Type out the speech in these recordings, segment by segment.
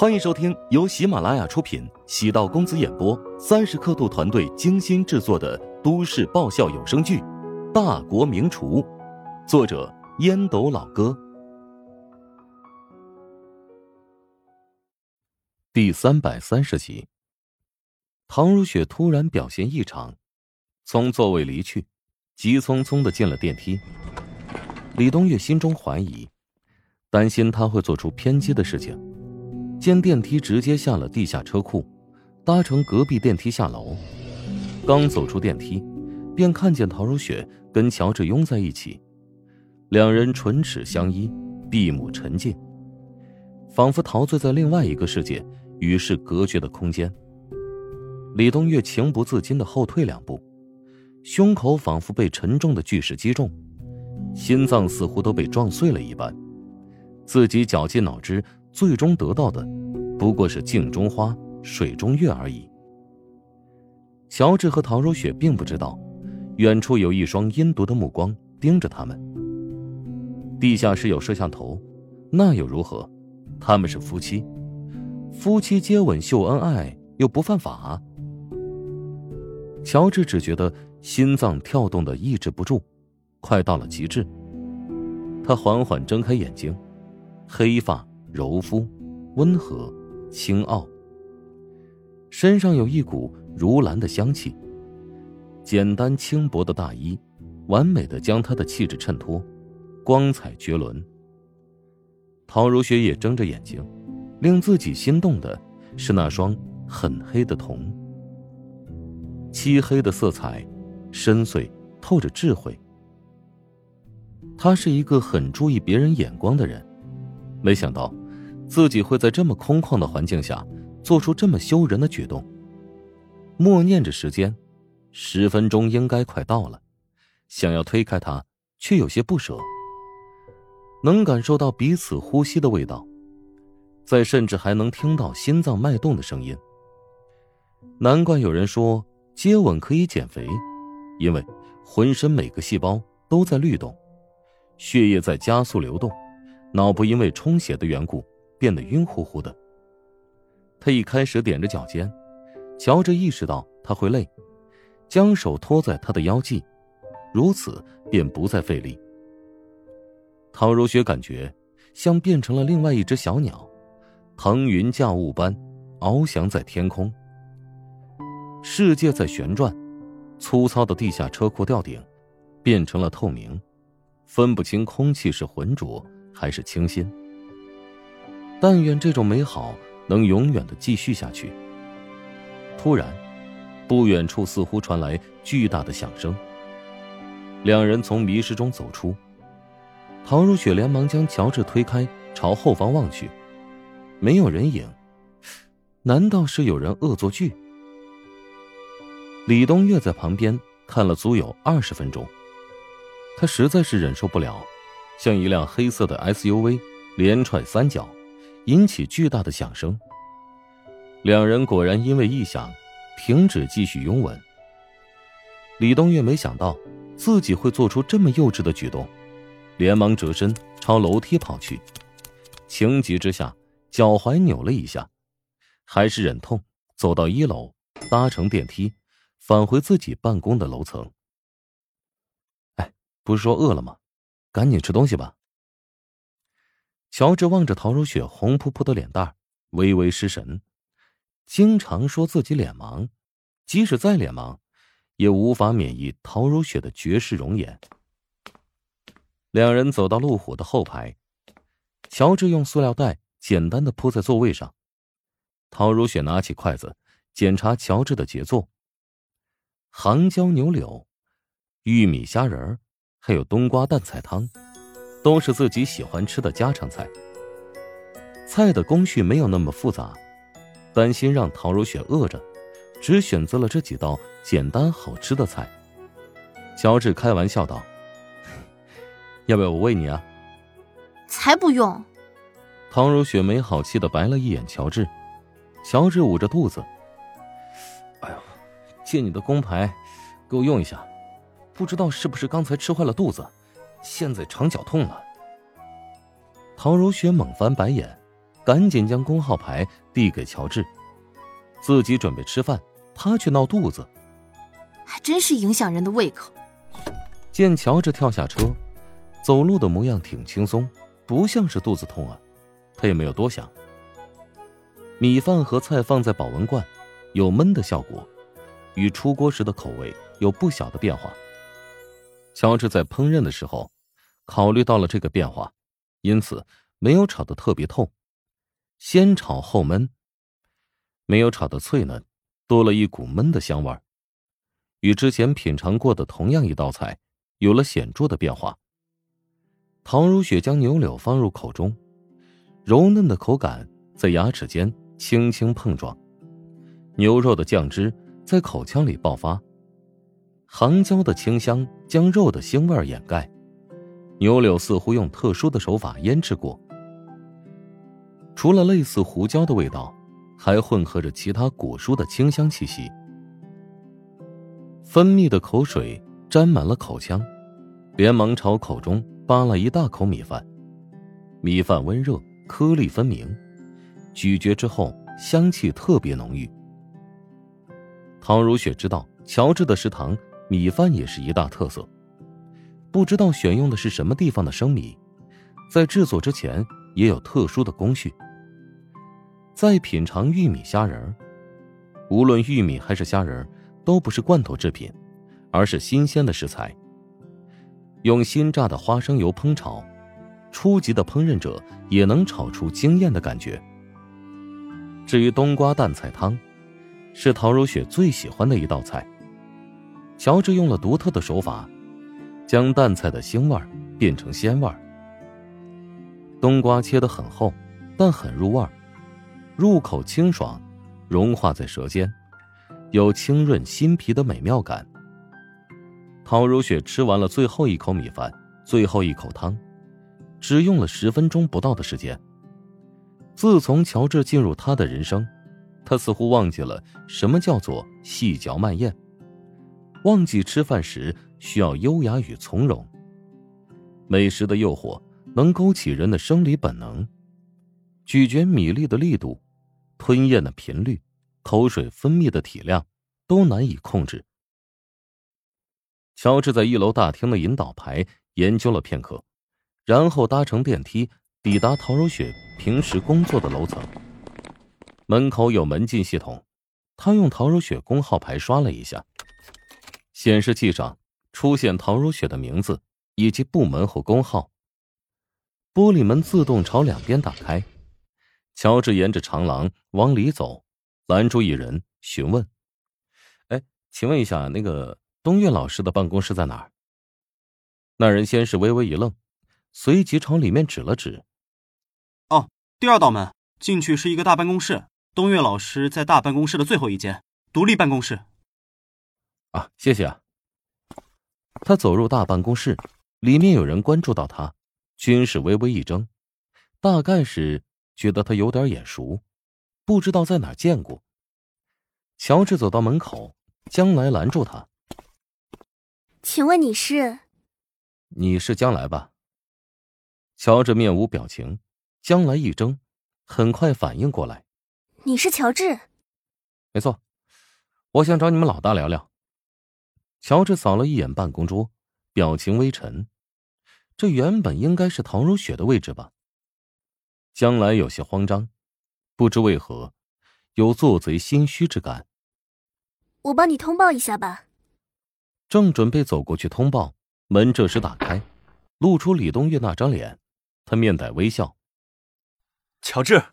欢迎收听由喜马拉雅出品、喜道公子演播、三十刻度团队精心制作的都市爆笑有声剧《大国名厨》，作者烟斗老哥，第三百三十集。唐如雪突然表现异常，从座位离去，急匆匆的进了电梯。李东岳心中怀疑，担心他会做出偏激的事情。见电梯直接下了地下车库，搭乘隔壁电梯下楼。刚走出电梯，便看见陶如雪跟乔治拥在一起，两人唇齿相依，闭目沉静，仿佛陶醉在另外一个世界与世隔绝的空间。李东岳情不自禁的后退两步，胸口仿佛被沉重的巨石击中，心脏似乎都被撞碎了一般，自己绞尽脑汁。最终得到的，不过是镜中花，水中月而已。乔治和陶如雪并不知道，远处有一双阴毒的目光盯着他们。地下室有摄像头，那又如何？他们是夫妻，夫妻接吻秀恩爱又不犯法。乔治只觉得心脏跳动的抑制不住，快到了极致。他缓缓睁开眼睛，黑发。柔肤，温和，清傲。身上有一股如兰的香气。简单轻薄的大衣，完美的将她的气质衬托，光彩绝伦。陶如雪也睁着眼睛，令自己心动的是那双很黑的瞳，漆黑的色彩，深邃，透着智慧。他是一个很注意别人眼光的人。没想到，自己会在这么空旷的环境下做出这么羞人的举动。默念着时间，十分钟应该快到了，想要推开他，却有些不舍。能感受到彼此呼吸的味道，在甚至还能听到心脏脉动的声音。难怪有人说接吻可以减肥，因为浑身每个细胞都在律动，血液在加速流动。脑部因为充血的缘故变得晕乎乎的。他一开始踮着脚尖，乔治意识到他会累，将手托在他的腰际，如此便不再费力。陶如雪感觉像变成了另外一只小鸟，腾云驾雾般翱翔在天空。世界在旋转，粗糙的地下车库吊顶变成了透明，分不清空气是浑浊。还是清新。但愿这种美好能永远的继续下去。突然，不远处似乎传来巨大的响声。两人从迷失中走出，陶如雪连忙将乔治推开，朝后方望去，没有人影。难道是有人恶作剧？李东岳在旁边看了足有二十分钟，他实在是忍受不了。像一辆黑色的 SUV 连踹三脚，引起巨大的响声。两人果然因为异响，停止继续拥吻。李东岳没想到自己会做出这么幼稚的举动，连忙折身朝楼梯跑去。情急之下，脚踝扭了一下，还是忍痛走到一楼，搭乘电梯，返回自己办公的楼层。哎，不是说饿了吗？赶紧吃东西吧。乔治望着陶如雪红扑扑的脸蛋，微微失神。经常说自己脸盲，即使再脸盲，也无法免疫陶如雪的绝世容颜。两人走到路虎的后排，乔治用塑料袋简单的铺在座位上，陶如雪拿起筷子检查乔治的杰作：杭椒牛柳、玉米虾仁。还有冬瓜蛋菜汤，都是自己喜欢吃的家常菜。菜的工序没有那么复杂，担心让陶如雪饿着，只选择了这几道简单好吃的菜。乔治开玩笑道：“要不要我喂你啊？”“才不用。”唐如雪没好气的白了一眼乔治。乔治捂着肚子：“哎呦，借你的工牌，给我用一下。”不知道是不是刚才吃坏了肚子，现在肠绞痛了。陶如雪猛翻白眼，赶紧将工号牌递给乔治，自己准备吃饭，他却闹肚子，还真是影响人的胃口。见乔治跳下车，走路的模样挺轻松，不像是肚子痛啊，他也没有多想。米饭和菜放在保温罐，有焖的效果，与出锅时的口味有不小的变化。乔治在烹饪的时候，考虑到了这个变化，因此没有炒的特别透，先炒后焖，没有炒的脆嫩，多了一股焖的香味儿，与之前品尝过的同样一道菜有了显著的变化。陶如雪将牛柳放入口中，柔嫩的口感在牙齿间。轻轻碰撞，牛肉的酱汁在口腔里爆发，杭椒的清香将肉的腥味掩盖。牛柳似乎用特殊的手法腌制过，除了类似胡椒的味道，还混合着其他果蔬的清香气息。分泌的口水沾满了口腔，连忙朝口中扒了一大口米饭，米饭温热，颗粒分明。咀嚼之后，香气特别浓郁。唐如雪知道乔治的食堂米饭也是一大特色，不知道选用的是什么地方的生米，在制作之前也有特殊的工序。再品尝玉米虾仁无论玉米还是虾仁都不是罐头制品，而是新鲜的食材。用新榨的花生油烹炒，初级的烹饪者也能炒出惊艳的感觉。至于冬瓜蛋菜汤，是陶如雪最喜欢的一道菜。乔治用了独特的手法，将淡菜的腥味变成鲜味。冬瓜切得很厚，但很入味，入口清爽，融化在舌尖，有清润心脾的美妙感。陶如雪吃完了最后一口米饭，最后一口汤，只用了十分钟不到的时间。自从乔治进入他的人生，他似乎忘记了什么叫做细嚼慢咽，忘记吃饭时需要优雅与从容。美食的诱惑能勾起人的生理本能，咀嚼米粒的力度、吞咽的频率、口水分泌的体量都难以控制。乔治在一楼大厅的引导牌研究了片刻，然后搭乘电梯抵达陶如雪。平时工作的楼层，门口有门禁系统，他用陶如雪工号牌刷了一下，显示器上出现陶如雪的名字以及部门和工号。玻璃门自动朝两边打开，乔治沿着长廊往里走，拦住一人询问：“哎，请问一下，那个东岳老师的办公室在哪儿？”那人先是微微一愣，随即朝里面指了指。哦，第二道门进去是一个大办公室，东岳老师在大办公室的最后一间独立办公室。啊，谢谢啊。他走入大办公室，里面有人关注到他，均是微微一怔，大概是觉得他有点眼熟，不知道在哪见过。乔治走到门口，将来拦住他：“请问你是？你是将来吧？”乔治面无表情。将来一怔，很快反应过来，你是乔治？没错，我想找你们老大聊聊。乔治扫了一眼办公桌，表情微沉。这原本应该是唐如雪的位置吧？江来有些慌张，不知为何，有做贼心虚之感。我帮你通报一下吧。正准备走过去通报，门这时打开，露出李东月那张脸，他面带微笑。乔治，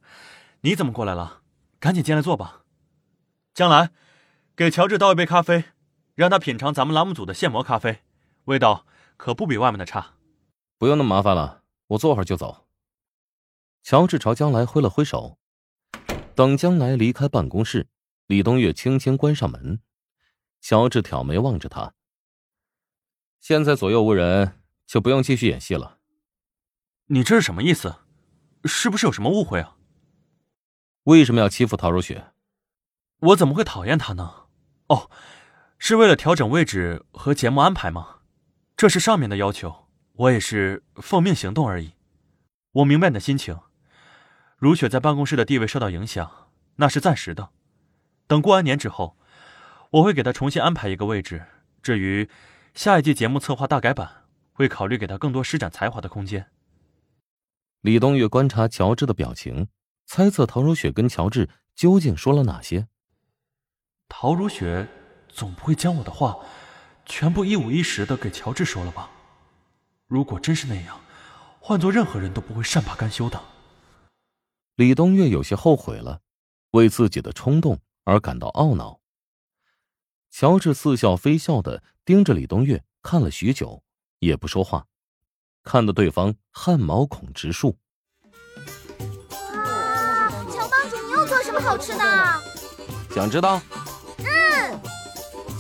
你怎么过来了？赶紧进来坐吧。江来，给乔治倒一杯咖啡，让他品尝咱们栏目组的现磨咖啡，味道可不比外面的差。不用那么麻烦了，我坐会儿就走。乔治朝江来挥了挥手。等江来离开办公室，李东岳轻轻关上门。乔治挑眉望着他。现在左右无人，就不用继续演戏了。你这是什么意思？是不是有什么误会啊？为什么要欺负陶如雪？我怎么会讨厌她呢？哦，是为了调整位置和节目安排吗？这是上面的要求，我也是奉命行动而已。我明白你的心情，如雪在办公室的地位受到影响，那是暂时的。等过完年之后，我会给她重新安排一个位置。至于下一季节目策划大改版，会考虑给她更多施展才华的空间。李东岳观察乔治的表情，猜测陶如雪跟乔治究竟说了哪些。陶如雪总不会将我的话全部一五一十的给乔治说了吧？如果真是那样，换做任何人都不会善罢甘休的。李东月有些后悔了，为自己的冲动而感到懊恼。乔治似笑非笑的盯着李东月看了许久，也不说话，看得对方汗毛孔直竖。哇，乔帮主，你又做什么好吃的？想知道？